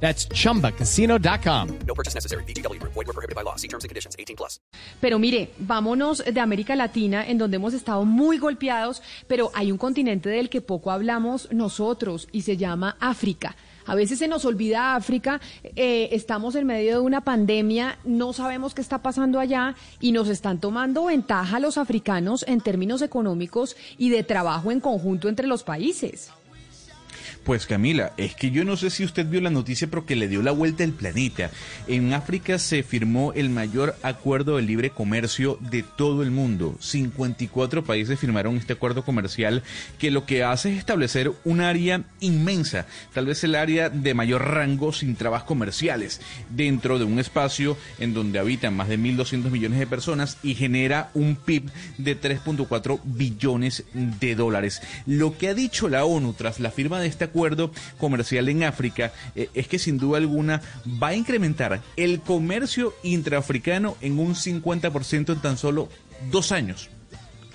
That's chumbacasino.com. No purchase necessary. BGW. Void were prohibited by law. See terms and conditions. 18 plus. Pero mire, vámonos de América Latina, en donde hemos estado muy golpeados, pero hay un continente del que poco hablamos nosotros y se llama África. A veces se nos olvida África, eh, estamos en medio de una pandemia, no sabemos qué está pasando allá y nos están tomando ventaja los africanos en términos económicos y de trabajo en conjunto entre los países. Pues Camila, es que yo no sé si usted vio la noticia, pero que le dio la vuelta al planeta. En África se firmó el mayor acuerdo de libre comercio de todo el mundo. 54 países firmaron este acuerdo comercial que lo que hace es establecer un área inmensa, tal vez el área de mayor rango sin trabas comerciales, dentro de un espacio en donde habitan más de 1.200 millones de personas y genera un PIB de 3.4 billones de dólares. Lo que ha dicho la ONU tras la firma de este acuerdo acuerdo comercial en África eh, es que sin duda alguna va a incrementar el comercio intraafricano en un 50% en tan solo dos años.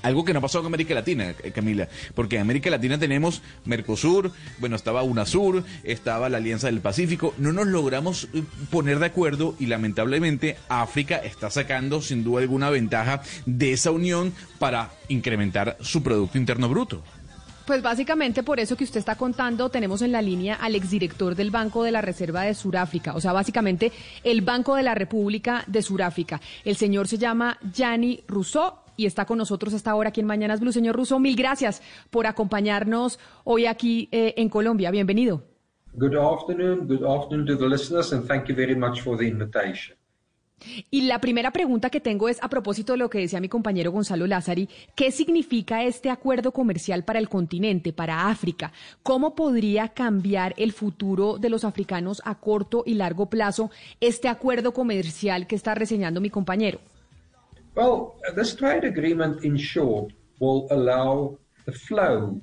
Algo que no pasó en América Latina, eh, Camila, porque en América Latina tenemos Mercosur, bueno, estaba UNASUR, estaba la Alianza del Pacífico, no nos logramos eh, poner de acuerdo y lamentablemente África está sacando sin duda alguna ventaja de esa unión para incrementar su Producto Interno Bruto. Pues básicamente por eso que usted está contando, tenemos en la línea al exdirector del Banco de la Reserva de Suráfrica, o sea, básicamente el Banco de la República de Suráfrica. El señor se llama Gianni Rousseau y está con nosotros hasta ahora aquí en Mañanas Blue. Señor Rousseau, mil gracias por acompañarnos hoy aquí eh, en Colombia. Bienvenido. Good afternoon, good afternoon to the listeners and thank you very much for the invitation. Y la primera pregunta que tengo es a propósito de lo que decía mi compañero Gonzalo Lázari, ¿qué significa este acuerdo comercial para el continente, para África? ¿Cómo podría cambiar el futuro de los africanos a corto y largo plazo este acuerdo comercial que está reseñando mi compañero? Well, this trade agreement in short will allow the flow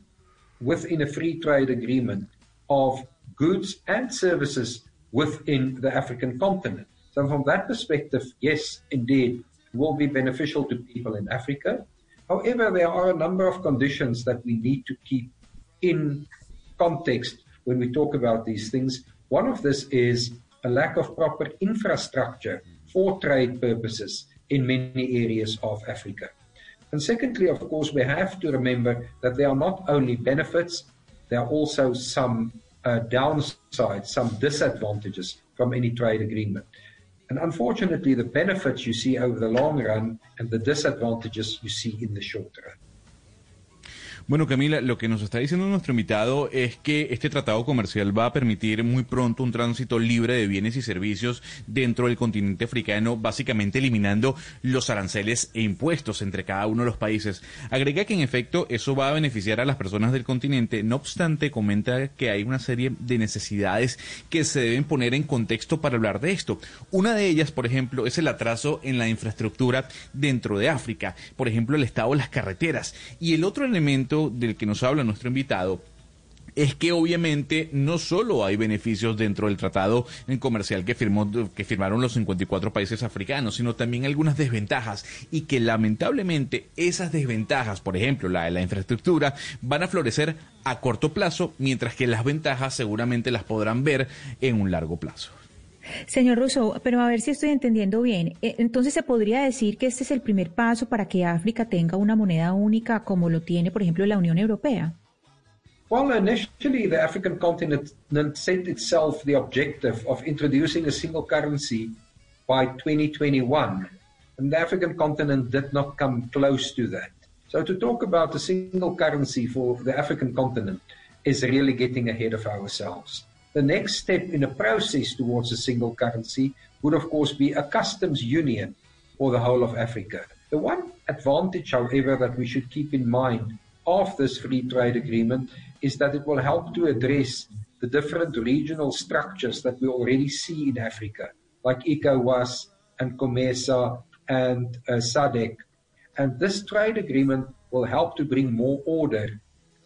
within a free trade agreement of goods and services within the African continent. So from that perspective, yes, indeed, it will be beneficial to people in Africa. However, there are a number of conditions that we need to keep in context when we talk about these things. One of this is a lack of proper infrastructure for trade purposes in many areas of Africa. And secondly, of course, we have to remember that there are not only benefits, there are also some uh, downsides, some disadvantages from any trade agreement. And unfortunately, the benefits you see over the long run and the disadvantages you see in the short run. Bueno, Camila, lo que nos está diciendo nuestro invitado es que este tratado comercial va a permitir muy pronto un tránsito libre de bienes y servicios dentro del continente africano, básicamente eliminando los aranceles e impuestos entre cada uno de los países. Agrega que en efecto eso va a beneficiar a las personas del continente. No obstante, comenta que hay una serie de necesidades que se deben poner en contexto para hablar de esto. Una de ellas, por ejemplo, es el atraso en la infraestructura dentro de África, por ejemplo, el estado de las carreteras. Y el otro elemento del que nos habla nuestro invitado es que obviamente no solo hay beneficios dentro del tratado comercial que, firmó, que firmaron los 54 países africanos, sino también algunas desventajas y que lamentablemente esas desventajas, por ejemplo la de la infraestructura, van a florecer a corto plazo, mientras que las ventajas seguramente las podrán ver en un largo plazo. Señor Rousseau, pero a ver si estoy entendiendo bien. Eh, entonces, ¿se podría decir que este es el primer paso para que África tenga una moneda única como lo tiene, por ejemplo, la Unión Europea? Well, initially, the African continent set itself the objective of introducing a single currency by 2021. And the African continent did not come close to that. So, to talk about a single currency for the African continent is really getting ahead of ourselves. The next step in a process towards a single currency would, of course, be a customs union for the whole of Africa. The one advantage, however, that we should keep in mind of this free trade agreement is that it will help to address the different regional structures that we already see in Africa, like ECOWAS and COMESA and uh, SADC. And this trade agreement will help to bring more order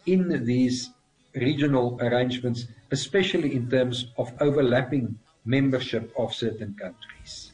in these regional arrangements, especially in terms of overlapping membership of certain countries.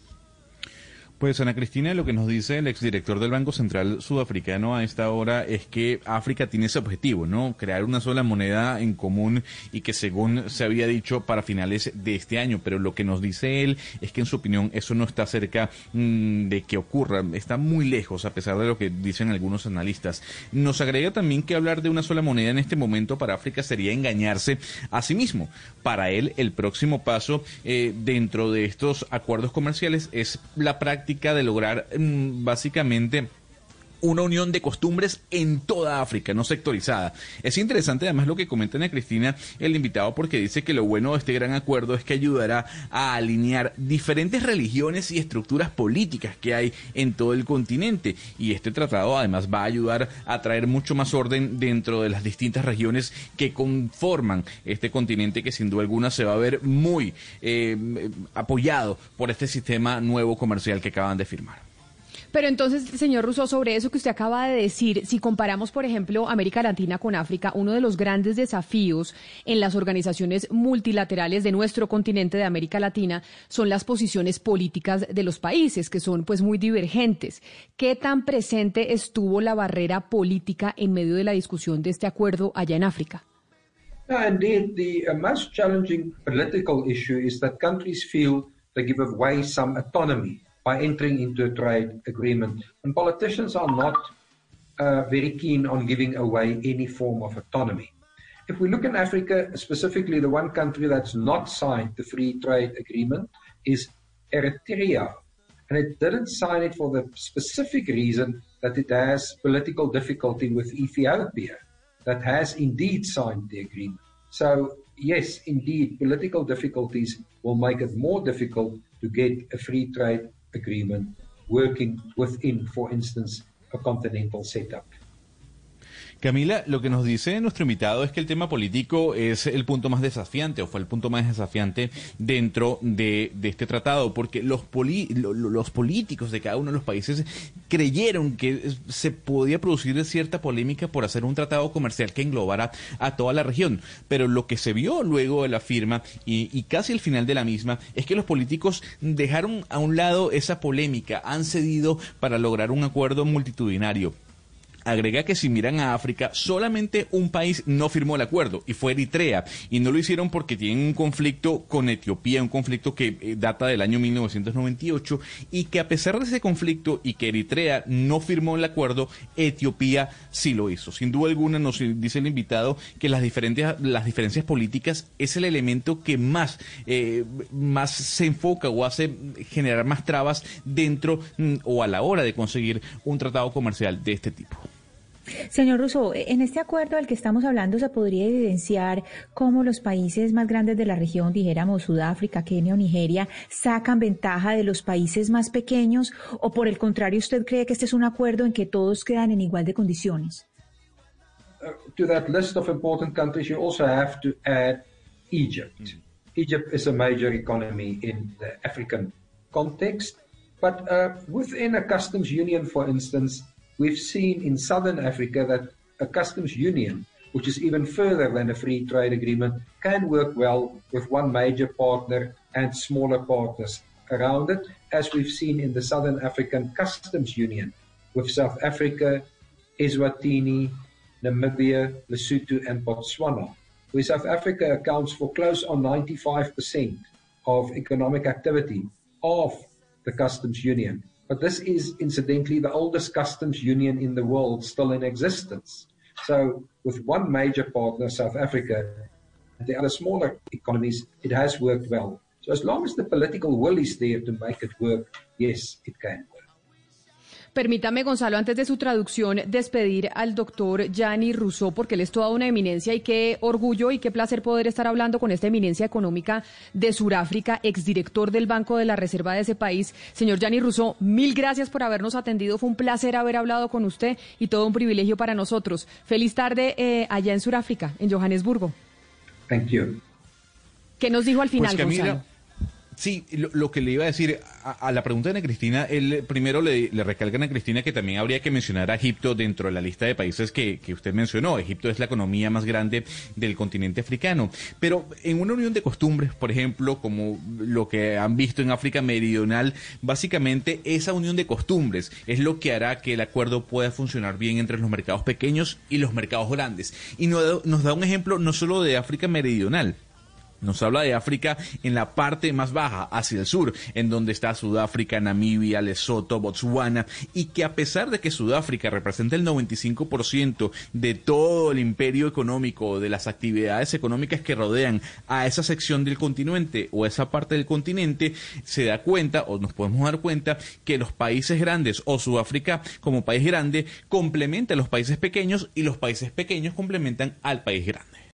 Pues Ana Cristina, lo que nos dice el exdirector del Banco Central Sudafricano a esta hora es que África tiene ese objetivo, ¿no? Crear una sola moneda en común y que según se había dicho para finales de este año, pero lo que nos dice él es que en su opinión eso no está cerca mmm, de que ocurra, está muy lejos a pesar de lo que dicen algunos analistas. Nos agrega también que hablar de una sola moneda en este momento para África sería engañarse a sí mismo. Para él el próximo paso eh, dentro de estos acuerdos comerciales es la práctica de lograr mmm, básicamente una unión de costumbres en toda África, no sectorizada. Es interesante además lo que comenta Ana Cristina, el invitado, porque dice que lo bueno de este gran acuerdo es que ayudará a alinear diferentes religiones y estructuras políticas que hay en todo el continente. Y este tratado además va a ayudar a traer mucho más orden dentro de las distintas regiones que conforman este continente que sin duda alguna se va a ver muy eh, apoyado por este sistema nuevo comercial que acaban de firmar. Pero entonces, señor Rousseau, sobre eso que usted acaba de decir, si comparamos, por ejemplo, América Latina con África, uno de los grandes desafíos en las organizaciones multilaterales de nuestro continente de América Latina son las posiciones políticas de los países, que son pues muy divergentes. ¿Qué tan presente estuvo la barrera política en medio de la discusión de este acuerdo allá en África? Indeed, the uh, most challenging political issue is that countries feel they give away some autonomy by entering into a trade agreement. And politicians are not uh, very keen on giving away any form of autonomy. If we look in Africa, specifically the one country that's not signed the free trade agreement is Eritrea. And it didn't sign it for the specific reason that it has political difficulty with Ethiopia, that has indeed signed the agreement. So, yes, indeed, political difficulties will make it more difficult to get a free trade agreement working within, for instance, a continental setup. Camila, lo que nos dice nuestro invitado es que el tema político es el punto más desafiante o fue el punto más desafiante dentro de, este tratado, porque los, poli, lo, los políticos de cada uno de los países creyeron que se podía producir cierta polémica por hacer un tratado comercial que englobara a toda la región. Pero lo que se vio luego de la firma y, y casi el final de la misma es que los políticos dejaron a un lado esa polémica, han cedido para lograr un acuerdo multitudinario agrega que si miran a África, solamente un país no firmó el acuerdo y fue Eritrea. Y no lo hicieron porque tienen un conflicto con Etiopía, un conflicto que eh, data del año 1998 y que a pesar de ese conflicto y que Eritrea no firmó el acuerdo, Etiopía sí lo hizo. Sin duda alguna nos dice el invitado que las diferentes las diferencias políticas es el elemento que más, eh, más se enfoca o hace generar más trabas dentro mm, o a la hora de conseguir un tratado comercial de este tipo. Señor Rousseau, en este acuerdo del que estamos hablando se podría evidenciar cómo los países más grandes de la región, dijéramos Sudáfrica, Kenia o Nigeria, sacan ventaja de los países más pequeños o por el contrario usted cree que este es un acuerdo en que todos quedan en igual de condiciones? Uh, to that list of important countries, you also have to add Egypt. Mm. Egypt is a major economy in the African context, but uh, within a customs union, for instance, we've seen in southern Africa that a customs union, which is even further than a free trade agreement, can work well with one major partner and smaller partners around it, as we've seen in the Southern African Customs Union with South Africa, Eswatini, Namibia, Lesotho, and Botswana, where South Africa accounts for close on 95% of economic activity of the customs union. But this is incidentally the oldest customs union in the world still in existence. So, with one major partner, South Africa, and the other smaller economies, it has worked well. So, as long as the political will is there to make it work, yes, it can work. Permítame, Gonzalo, antes de su traducción, despedir al doctor Gianni Rousseau, porque él es toda una eminencia y qué orgullo y qué placer poder estar hablando con esta eminencia económica de Sudáfrica, exdirector del Banco de la Reserva de ese país. Señor Gianni Rousseau, mil gracias por habernos atendido. Fue un placer haber hablado con usted y todo un privilegio para nosotros. Feliz tarde eh, allá en Sudáfrica, en Johannesburgo. Thank you. ¿Qué nos dijo al final, pues Camila, Gonzalo? Sí, lo, que le iba a decir a, la pregunta de Ana Cristina, él primero le, le recalca a Cristina que también habría que mencionar a Egipto dentro de la lista de países que, usted mencionó. Egipto es la economía más grande del continente africano. Pero en una unión de costumbres, por ejemplo, como lo que han visto en África Meridional, básicamente esa unión de costumbres es lo que hará que el acuerdo pueda funcionar bien entre los mercados pequeños y los mercados grandes. Y no- nos da un ejemplo no solo de África Meridional, nos habla de África en la parte más baja, hacia el sur, en donde está Sudáfrica, Namibia, Lesoto, Botswana, y que a pesar de que Sudáfrica representa el 95% de todo el imperio económico, de las actividades económicas que rodean a esa sección del continente o esa parte del continente, se da cuenta, o nos podemos dar cuenta, que los países grandes o Sudáfrica como país grande complementa a los países pequeños y los países pequeños complementan al país grande.